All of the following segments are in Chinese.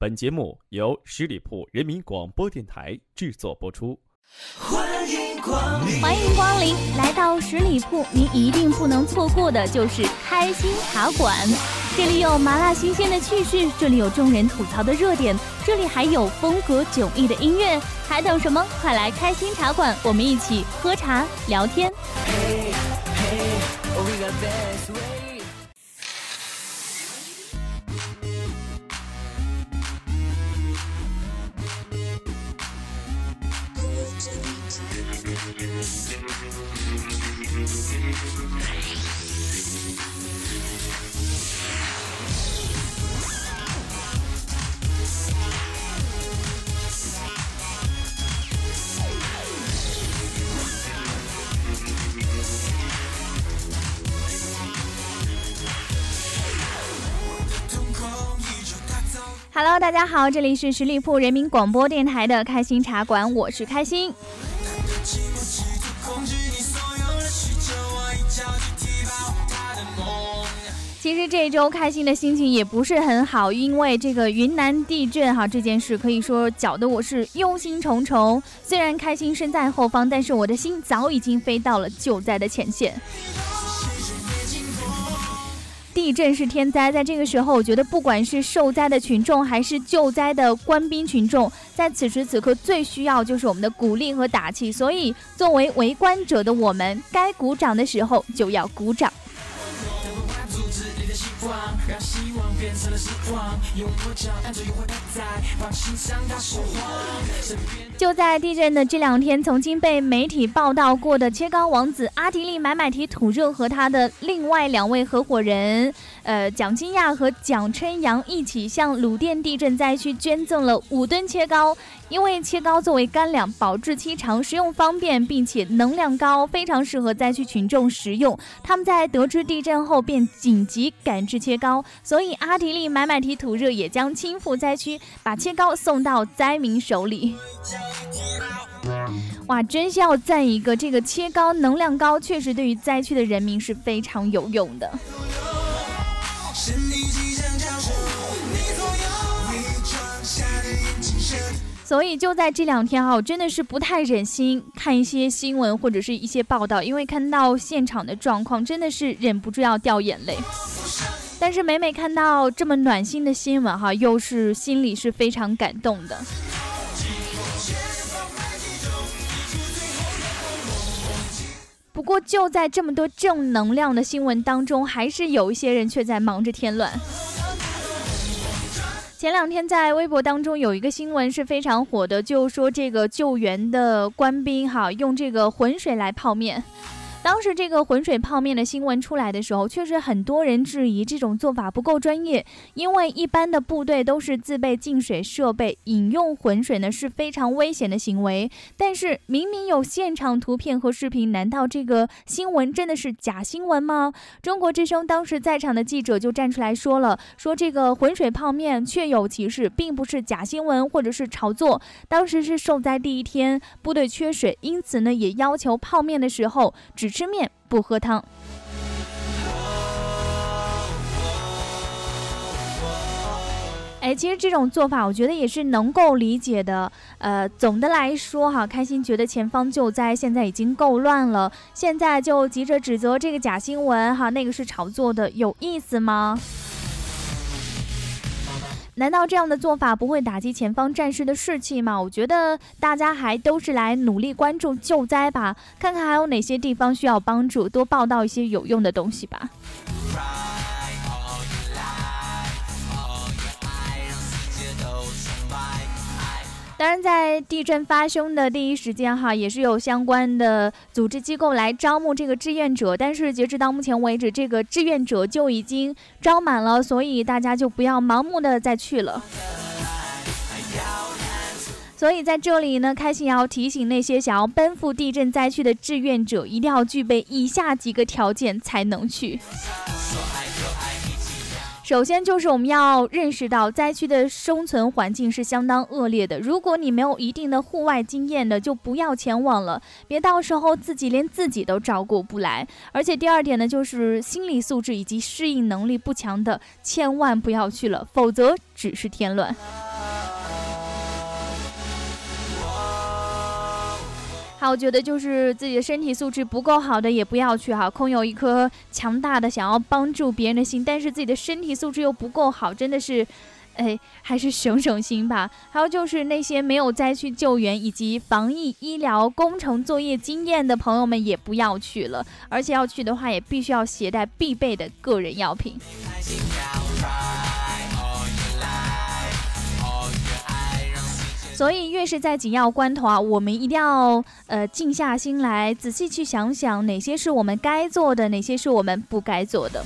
本节目由十里铺人民广播电台制作播出。欢迎光临，欢迎光临来到十里铺，您一定不能错过的就是开心茶馆。这里有麻辣新鲜的趣事，这里有众人吐槽的热点，这里还有风格迥异的音乐，还等什么？快来开心茶馆，我们一起喝茶聊天。Hello，大家好，这里是十里铺人民广播电台的开心茶馆，我是开心。其实这周开心的心情也不是很好，因为这个云南地震哈这件事，可以说搅得我是忧心忡忡。虽然开心身在后方，但是我的心早已经飞到了救灾的前线。地震是天灾，在这个时候，我觉得不管是受灾的群众，还是救灾的官兵群众，在此时此刻最需要就是我们的鼓励和打气。所以，作为围观者的我们，该鼓掌的时候就要鼓掌。Africa. 就在地震的这两天，曾经被媒体报道过的切糕王子阿迪力买买提土热和他的另外两位合伙人，呃，蒋金亚和蒋春阳一起向鲁甸地震灾区捐赠了五吨切糕。因为切糕作为干粮，保质期长，食用方便，并且能量高，非常适合灾区群众食用。他们在得知地震后便紧急赶制切糕，所以阿迪力买买提土热也将亲赴灾区，把切糕送到灾民手里。哇，真是要赞一个！这个切糕能量高，确实对于灾区的人民是非常有用的。所以就在这两天哈，我真的是不太忍心看一些新闻或者是一些报道，因为看到现场的状况，真的是忍不住要掉眼泪。但是每每看到这么暖心的新闻哈，又是心里是非常感动的。不过就在这么多正能量的新闻当中，还是有一些人却在忙着添乱。前两天在微博当中有一个新闻是非常火的，就说这个救援的官兵哈用这个浑水来泡面。当时这个浑水泡面的新闻出来的时候，确实很多人质疑这种做法不够专业，因为一般的部队都是自备净水设备，饮用浑水呢是非常危险的行为。但是明明有现场图片和视频，难道这个新闻真的是假新闻吗？中国之声当时在场的记者就站出来说了，说这个浑水泡面确有其事，并不是假新闻或者是炒作。当时是受灾第一天，部队缺水，因此呢也要求泡面的时候只。吃面不喝汤。哎，其实这种做法，我觉得也是能够理解的。呃，总的来说哈，开心觉得前方救灾现在已经够乱了，现在就急着指责这个假新闻哈，那个是炒作的，有意思吗？难道这样的做法不会打击前方战士的士气吗？我觉得大家还都是来努力关注救灾吧，看看还有哪些地方需要帮助，多报道一些有用的东西吧。当然，在地震发生的第一时间，哈，也是有相关的组织机构来招募这个志愿者，但是截止到目前为止，这个志愿者就已经招满了，所以大家就不要盲目的再去了。所以在这里呢，开心要提醒那些想要奔赴地震灾区的志愿者，一定要具备以下几个条件才能去。首先就是我们要认识到灾区的生存环境是相当恶劣的。如果你没有一定的户外经验的，就不要前往了，别到时候自己连自己都照顾不来。而且第二点呢，就是心理素质以及适应能力不强的，千万不要去了，否则只是添乱。还有觉得就是自己的身体素质不够好的也不要去哈，空有一颗强大的想要帮助别人的心，但是自己的身体素质又不够好，真的是。哎，还是省省心吧。还有就是那些没有灾区救援以及防疫医疗工程作业经验的朋友们，也不要去了。而且要去的话，也必须要携带必备的个人药品。所以，越是在紧要关头啊，我们一定要呃静下心来，仔细去想想哪些是我们该做的，哪些是我们不该做的。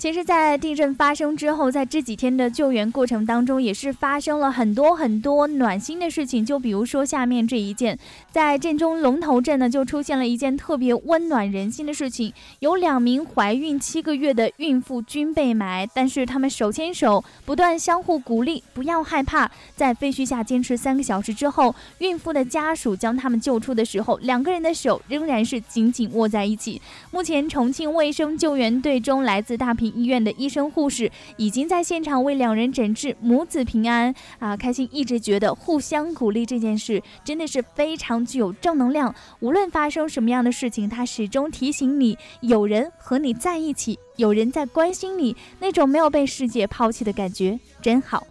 其实，在地震发生之后，在这几天的救援过程当中，也是发生了很多很多暖心的事情。就比如说下面这一件，在震中龙头镇呢，就出现了一件特别温暖人心的事情。有两名怀孕七个月的孕妇均被埋，但是他们手牵手，不断相互鼓励，不要害怕。在废墟下坚持三个小时之后，孕妇的家属将他们救出的时候，两个人的手仍然是紧紧握在一起。目前，重庆卫生救援队中来自大坪。医院的医生护士已经在现场为两人诊治，母子平安啊！开心一直觉得互相鼓励这件事真的是非常具有正能量。无论发生什么样的事情，他始终提醒你，有人和你在一起，有人在关心你，那种没有被世界抛弃的感觉真好。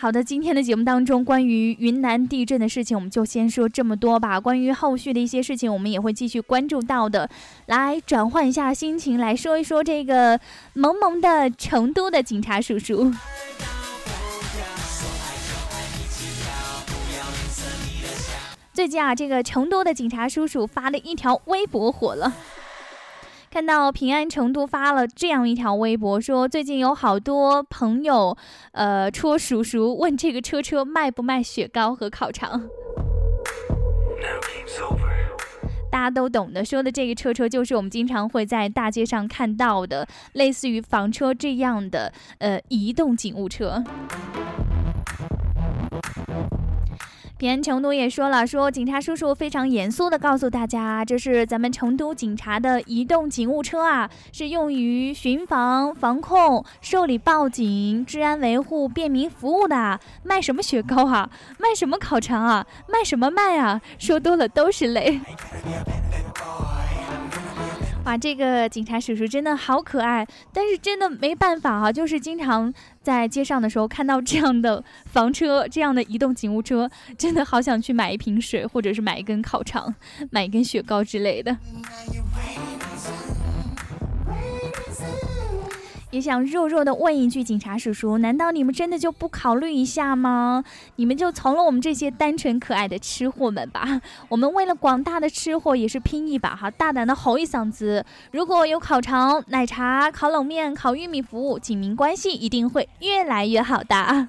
好的，今天的节目当中，关于云南地震的事情，我们就先说这么多吧。关于后续的一些事情，我们也会继续关注到的。来转换一下心情，来说一说这个萌萌的成都的警察叔叔。最近啊，这个成都的警察叔叔发了一条微博火了。看到平安成都发了这样一条微博，说最近有好多朋友，呃，戳叔叔问这个车车卖不卖雪糕和烤肠。大家都懂的，说的这个车车就是我们经常会在大街上看到的，类似于房车这样的，呃，移动警务车。平安成都也说了，说警察叔叔非常严肃的告诉大家，这是咱们成都警察的移动警务车啊，是用于巡防、防控、受理报警、治安维护、便民服务的。卖什么雪糕啊？卖什么烤肠啊？卖什么卖啊？说多了都是泪。哇，这个警察叔叔真的好可爱，但是真的没办法啊，就是经常在街上的时候看到这样的房车、这样的移动警务车，真的好想去买一瓶水，或者是买一根烤肠、买一根雪糕之类的。也想弱弱的问一句，警察叔叔，难道你们真的就不考虑一下吗？你们就从了我们这些单纯可爱的吃货们吧。我们为了广大的吃货也是拼一把哈，大胆的吼一嗓子。如果有烤肠、奶茶、烤冷面、烤玉米服务，警民关系一定会越来越好的。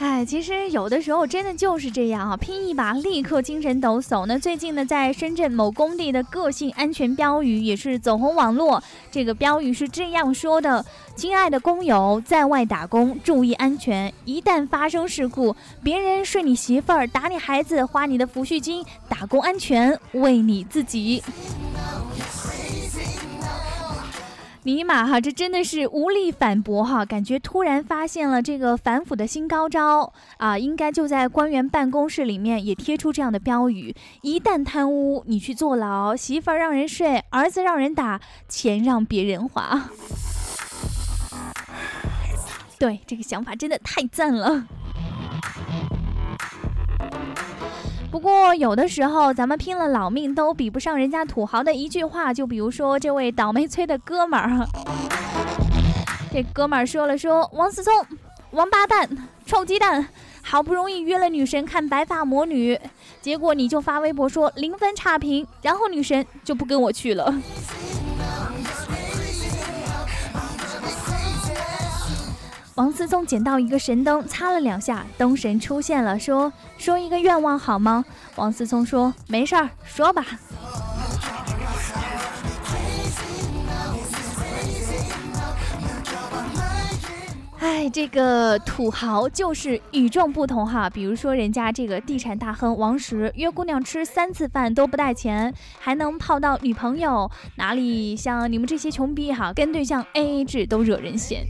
哎，其实有的时候真的就是这样啊，拼一把立刻精神抖擞。那最近呢，在深圳某工地的个性安全标语也是走红网络。这个标语是这样说的：“亲爱的工友，在外打工注意安全，一旦发生事故，别人睡你媳妇儿、打你孩子、花你的抚恤金，打工安全为你自己。”尼玛哈，这真的是无力反驳哈！感觉突然发现了这个反腐的新高招啊，应该就在官员办公室里面也贴出这样的标语：一旦贪污，你去坐牢；媳妇儿让人睡，儿子让人打，钱让别人花。对，这个想法真的太赞了。不过有的时候，咱们拼了老命都比不上人家土豪的一句话。就比如说这位倒霉催的哥们儿，这哥们儿说了说王思聪，王八蛋，臭鸡蛋，好不容易约了女神看白发魔女，结果你就发微博说零分差评，然后女神就不跟我去了。王思聪捡到一个神灯，擦了两下，灯神出现了，说说一个愿望好吗？王思聪说没事儿，说吧。哎，这个土豪就是与众不同哈，比如说人家这个地产大亨王石，约姑娘吃三次饭都不带钱，还能泡到女朋友，哪里像你们这些穷逼哈，跟对象 A A 制都惹人嫌。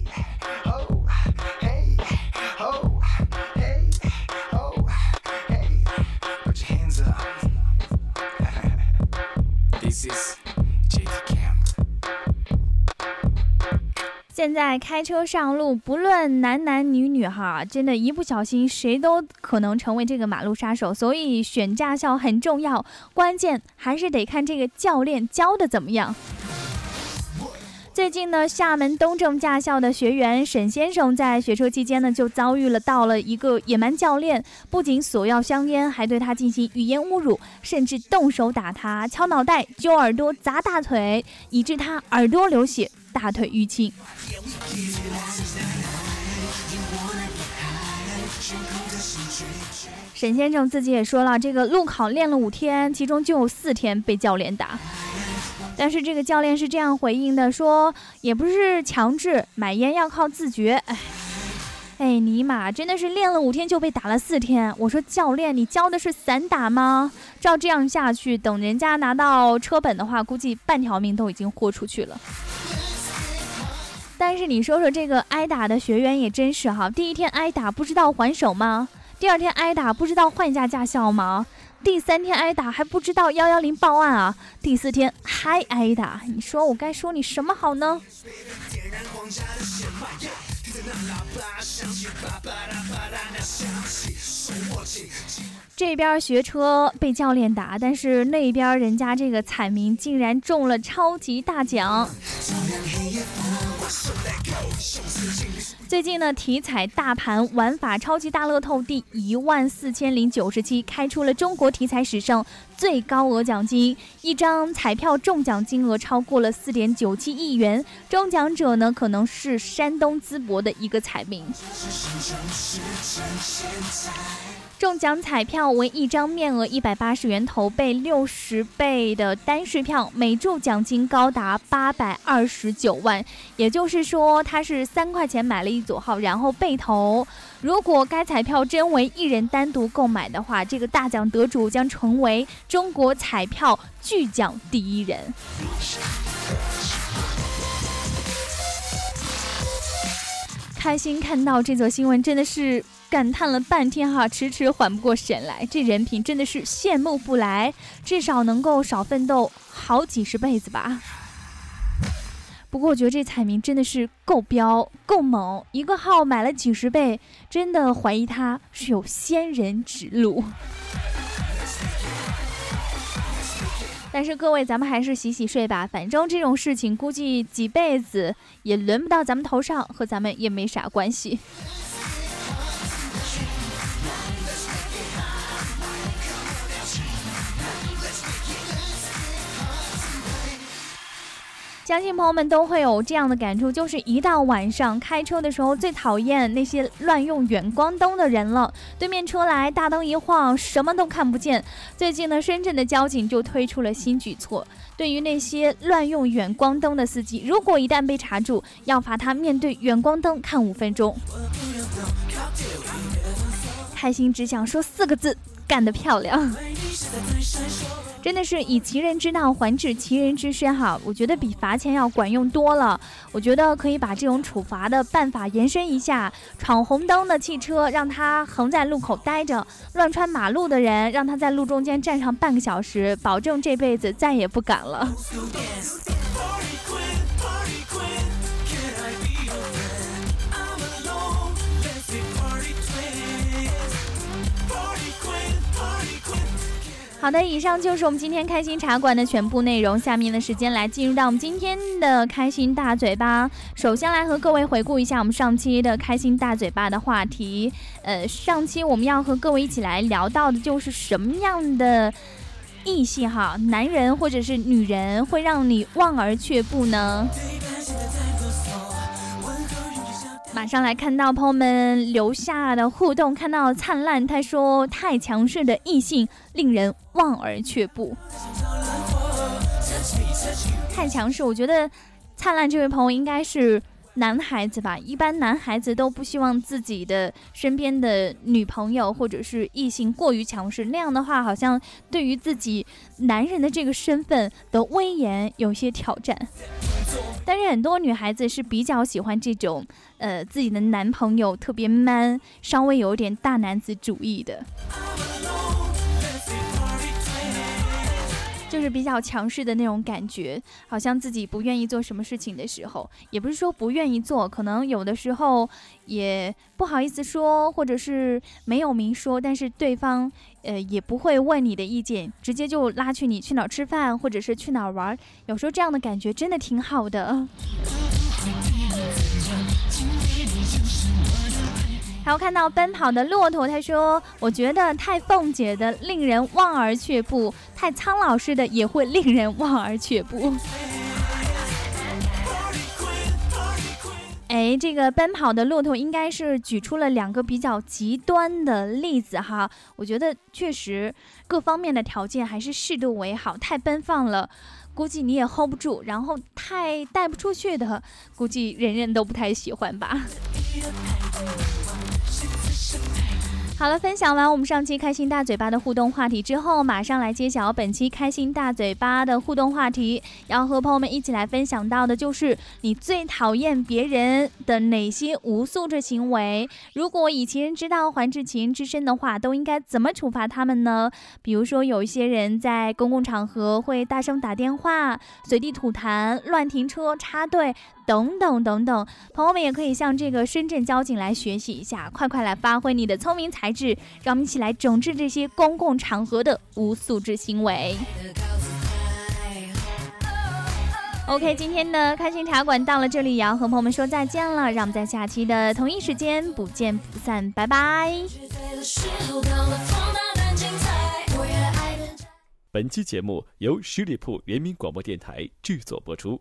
现在开车上路，不论男男女女，哈，真的，一不小心，谁都可能成为这个马路杀手。所以选驾校很重要，关键还是得看这个教练教的怎么样。最近呢，厦门东正驾校的学员沈先生在学车期间呢，就遭遇了到了一个野蛮教练，不仅索要香烟，还对他进行语言侮辱，甚至动手打他，敲脑袋、揪耳朵、砸大腿，以致他耳朵流血。大腿淤青。沈先生自己也说了，这个路考练了五天，其中就有四天被教练打。但是这个教练是这样回应的，说也不是强制买烟要靠自觉。哎，哎，尼玛，真的是练了五天就被打了四天。我说教练，你教的是散打吗？照这样下去，等人家拿到车本的话，估计半条命都已经豁出去了。但是你说说这个挨打的学员也真是哈，第一天挨打不知道还手吗？第二天挨打不知道换一家驾校吗？第三天挨打还不知道幺幺零报案啊？第四天还挨打，你说我该说你什么好呢？这边学车被教练打，但是那边人家这个彩民竟然中了超级大奖。最近呢，体彩大盘玩法超级大乐透第一万四千零九十七开出了中国体彩史上最高额奖金，一张彩票中奖金额超过了四点九七亿元，中奖者呢可能是山东淄博的一个彩民。中奖彩票为一张面额一百八十元、投倍六十倍的单式票，每注奖金高达八百二十九万。也就是说，他是三块钱买了一组号，然后被投。如果该彩票真为一人单独购买的话，这个大奖得主将成为中国彩票巨奖第一人。开心看到这则新闻，真的是。感叹了半天哈，迟迟缓不过神来。这人品真的是羡慕不来，至少能够少奋斗好几十辈子吧。不过我觉得这彩民真的是够彪够猛，一个号买了几十倍，真的怀疑他是有仙人指路。但是各位，咱们还是洗洗睡吧，反正这种事情估计几辈子也轮不到咱们头上，和咱们也没啥关系。相信朋友们都会有这样的感触，就是一到晚上开车的时候，最讨厌那些乱用远光灯的人了。对面车来，大灯一晃，什么都看不见。最近呢，深圳的交警就推出了新举措，对于那些乱用远光灯的司机，如果一旦被查住，要罚他面对远光灯看五分钟。开心只想说四个字：干得漂亮！真的是以其人之道还治其人之身哈，我觉得比罚钱要管用多了。我觉得可以把这种处罚的办法延伸一下，闯红灯的汽车让他横在路口待着，乱穿马路的人让他在路中间站上半个小时，保证这辈子再也不敢了。好的，以上就是我们今天开心茶馆的全部内容。下面的时间来进入到我们今天的开心大嘴巴。首先来和各位回顾一下我们上期的开心大嘴巴的话题。呃，上期我们要和各位一起来聊到的就是什么样的异性哈，男人或者是女人会让你望而却步呢？马上来看到朋友们留下的互动，看到灿烂他说太强势的异性令人望而却步，太强势。我觉得灿烂这位朋友应该是男孩子吧，一般男孩子都不希望自己的身边的女朋友或者是异性过于强势，那样的话，好像对于自己男人的这个身份的威严有些挑战。但是很多女孩子是比较喜欢这种，呃，自己的男朋友特别 man，稍微有点大男子主义的。就是比较强势的那种感觉，好像自己不愿意做什么事情的时候，也不是说不愿意做，可能有的时候也不好意思说，或者是没有明说，但是对方呃也不会问你的意见，直接就拉去你去哪儿吃饭，或者是去哪儿玩，有时候这样的感觉真的挺好的。还有看到奔跑的骆驼，他说：“我觉得太凤姐的令人望而却步，太苍老师的也会令人望而却步。”哎，这个奔跑的骆驼应该是举出了两个比较极端的例子哈。我觉得确实各方面的条件还是适度为好，太奔放了，估计你也 hold 不住；然后太带不出去的，估计人人都不太喜欢吧。好了，分享完我们上期开心大嘴巴的互动话题之后，马上来揭晓本期开心大嘴巴的互动话题。要和朋友们一起来分享到的就是你最讨厌别人的哪些无素质行为？如果以其人之道还治其人之身的话，都应该怎么处罚他们呢？比如说，有一些人在公共场合会大声打电话、随地吐痰、乱停车、插队。等等等等，朋友们也可以向这个深圳交警来学习一下，快快来发挥你的聪明才智，让我们一起来整治这些公共场合的无素质行为。OK，今天的开心茶馆到了这里，也要和朋友们说再见了，让我们在下期的同一时间不见不散，拜拜。本期节目由十里铺人民广播电台制作播出。